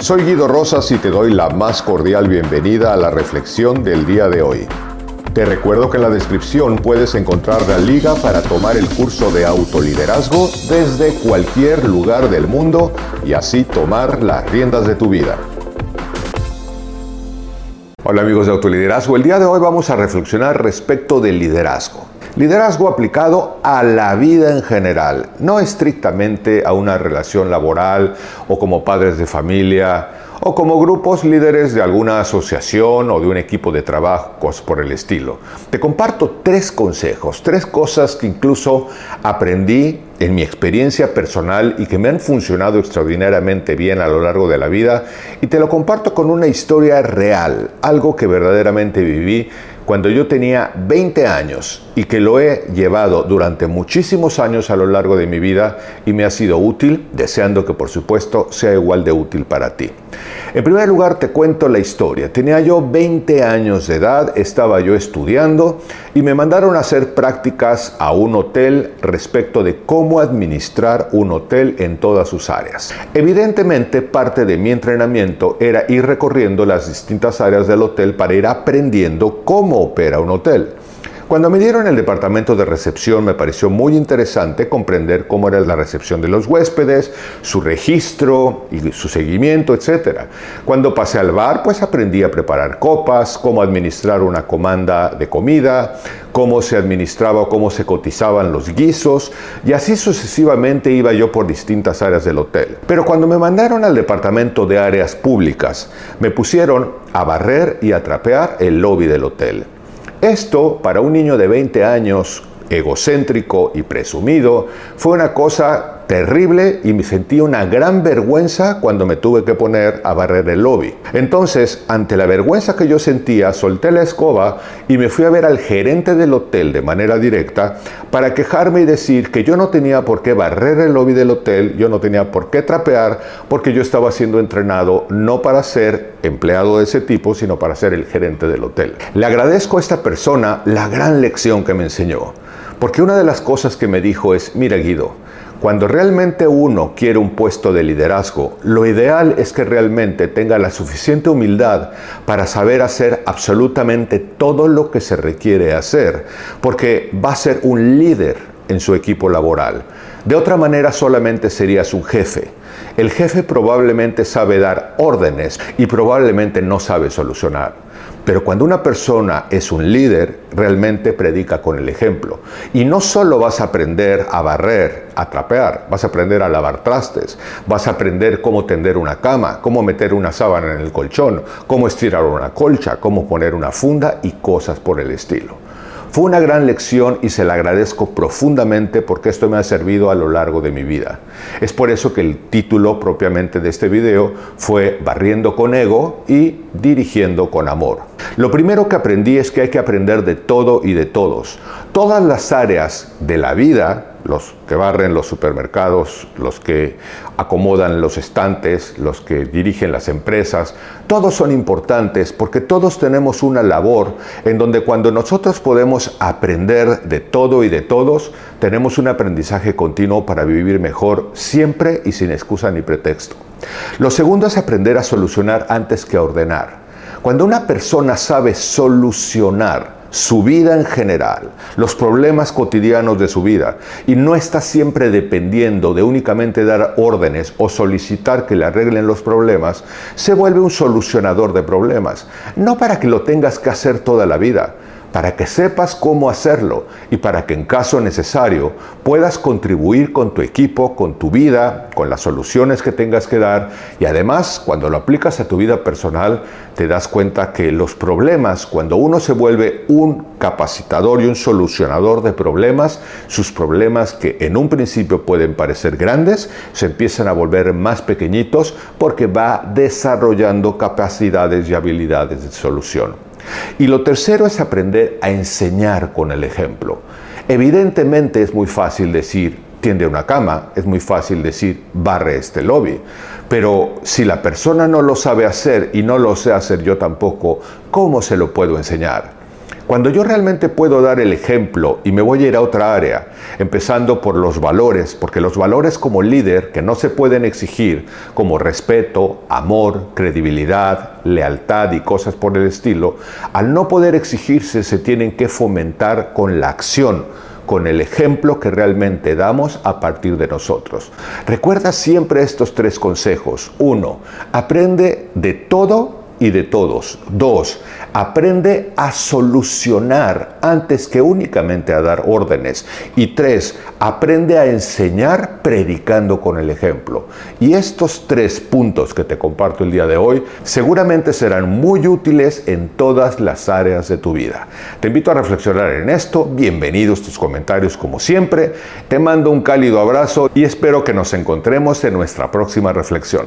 Soy Guido Rosas y te doy la más cordial bienvenida a la reflexión del día de hoy. Te recuerdo que en la descripción puedes encontrar la liga para tomar el curso de autoliderazgo desde cualquier lugar del mundo y así tomar las riendas de tu vida. Hola amigos de Autoliderazgo, el día de hoy vamos a reflexionar respecto del liderazgo. Liderazgo aplicado a la vida en general, no estrictamente a una relación laboral o como padres de familia o como grupos líderes de alguna asociación o de un equipo de trabajos por el estilo. Te comparto tres consejos, tres cosas que incluso aprendí en mi experiencia personal y que me han funcionado extraordinariamente bien a lo largo de la vida y te lo comparto con una historia real, algo que verdaderamente viví cuando yo tenía 20 años y que lo he llevado durante muchísimos años a lo largo de mi vida y me ha sido útil, deseando que por supuesto sea igual de útil para ti. En primer lugar te cuento la historia. Tenía yo 20 años de edad, estaba yo estudiando y me mandaron a hacer prácticas a un hotel respecto de cómo administrar un hotel en todas sus áreas. Evidentemente parte de mi entrenamiento era ir recorriendo las distintas áreas del hotel para ir aprendiendo cómo opera un hotel. Cuando me dieron el departamento de recepción me pareció muy interesante comprender cómo era la recepción de los huéspedes, su registro y su seguimiento, etc. Cuando pasé al bar, pues aprendí a preparar copas, cómo administrar una comanda de comida, cómo se administraba o cómo se cotizaban los guisos y así sucesivamente iba yo por distintas áreas del hotel. Pero cuando me mandaron al departamento de áreas públicas, me pusieron a barrer y a trapear el lobby del hotel. Esto, para un niño de 20 años, egocéntrico y presumido, fue una cosa terrible y me sentí una gran vergüenza cuando me tuve que poner a barrer el lobby. Entonces, ante la vergüenza que yo sentía, solté la escoba y me fui a ver al gerente del hotel de manera directa para quejarme y decir que yo no tenía por qué barrer el lobby del hotel, yo no tenía por qué trapear, porque yo estaba siendo entrenado no para ser empleado de ese tipo, sino para ser el gerente del hotel. Le agradezco a esta persona la gran lección que me enseñó, porque una de las cosas que me dijo es, mira Guido, cuando realmente uno quiere un puesto de liderazgo, lo ideal es que realmente tenga la suficiente humildad para saber hacer absolutamente todo lo que se requiere hacer, porque va a ser un líder en su equipo laboral. De otra manera solamente serías un jefe. El jefe probablemente sabe dar órdenes y probablemente no sabe solucionar. Pero cuando una persona es un líder, realmente predica con el ejemplo. Y no solo vas a aprender a barrer, a trapear, vas a aprender a lavar trastes, vas a aprender cómo tender una cama, cómo meter una sábana en el colchón, cómo estirar una colcha, cómo poner una funda y cosas por el estilo. Fue una gran lección y se la agradezco profundamente porque esto me ha servido a lo largo de mi vida. Es por eso que el título propiamente de este video fue Barriendo con ego y Dirigiendo con amor. Lo primero que aprendí es que hay que aprender de todo y de todos. Todas las áreas de la vida los que barren los supermercados, los que acomodan los estantes, los que dirigen las empresas, todos son importantes porque todos tenemos una labor en donde cuando nosotros podemos aprender de todo y de todos, tenemos un aprendizaje continuo para vivir mejor siempre y sin excusa ni pretexto. Lo segundo es aprender a solucionar antes que a ordenar. Cuando una persona sabe solucionar, su vida en general, los problemas cotidianos de su vida, y no está siempre dependiendo de únicamente dar órdenes o solicitar que le arreglen los problemas, se vuelve un solucionador de problemas, no para que lo tengas que hacer toda la vida, para que sepas cómo hacerlo y para que en caso necesario puedas contribuir con tu equipo, con tu vida, con las soluciones que tengas que dar y además cuando lo aplicas a tu vida personal te das cuenta que los problemas, cuando uno se vuelve un capacitador y un solucionador de problemas, sus problemas que en un principio pueden parecer grandes, se empiezan a volver más pequeñitos porque va desarrollando capacidades y habilidades de solución. Y lo tercero es aprender a enseñar con el ejemplo. Evidentemente es muy fácil decir, tiende una cama, es muy fácil decir, barre este lobby. Pero si la persona no lo sabe hacer y no lo sé hacer yo tampoco, ¿cómo se lo puedo enseñar? Cuando yo realmente puedo dar el ejemplo y me voy a ir a otra área, empezando por los valores, porque los valores como líder que no se pueden exigir, como respeto, amor, credibilidad, lealtad y cosas por el estilo, al no poder exigirse se tienen que fomentar con la acción con el ejemplo que realmente damos a partir de nosotros. Recuerda siempre estos tres consejos. Uno, aprende de todo y de todos. Dos, aprende a solucionar antes que únicamente a dar órdenes. Y tres, aprende a enseñar predicando con el ejemplo. Y estos tres puntos que te comparto el día de hoy seguramente serán muy útiles en todas las áreas de tu vida. Te invito a reflexionar en esto. Bienvenidos tus comentarios como siempre. Te mando un cálido abrazo y espero que nos encontremos en nuestra próxima reflexión.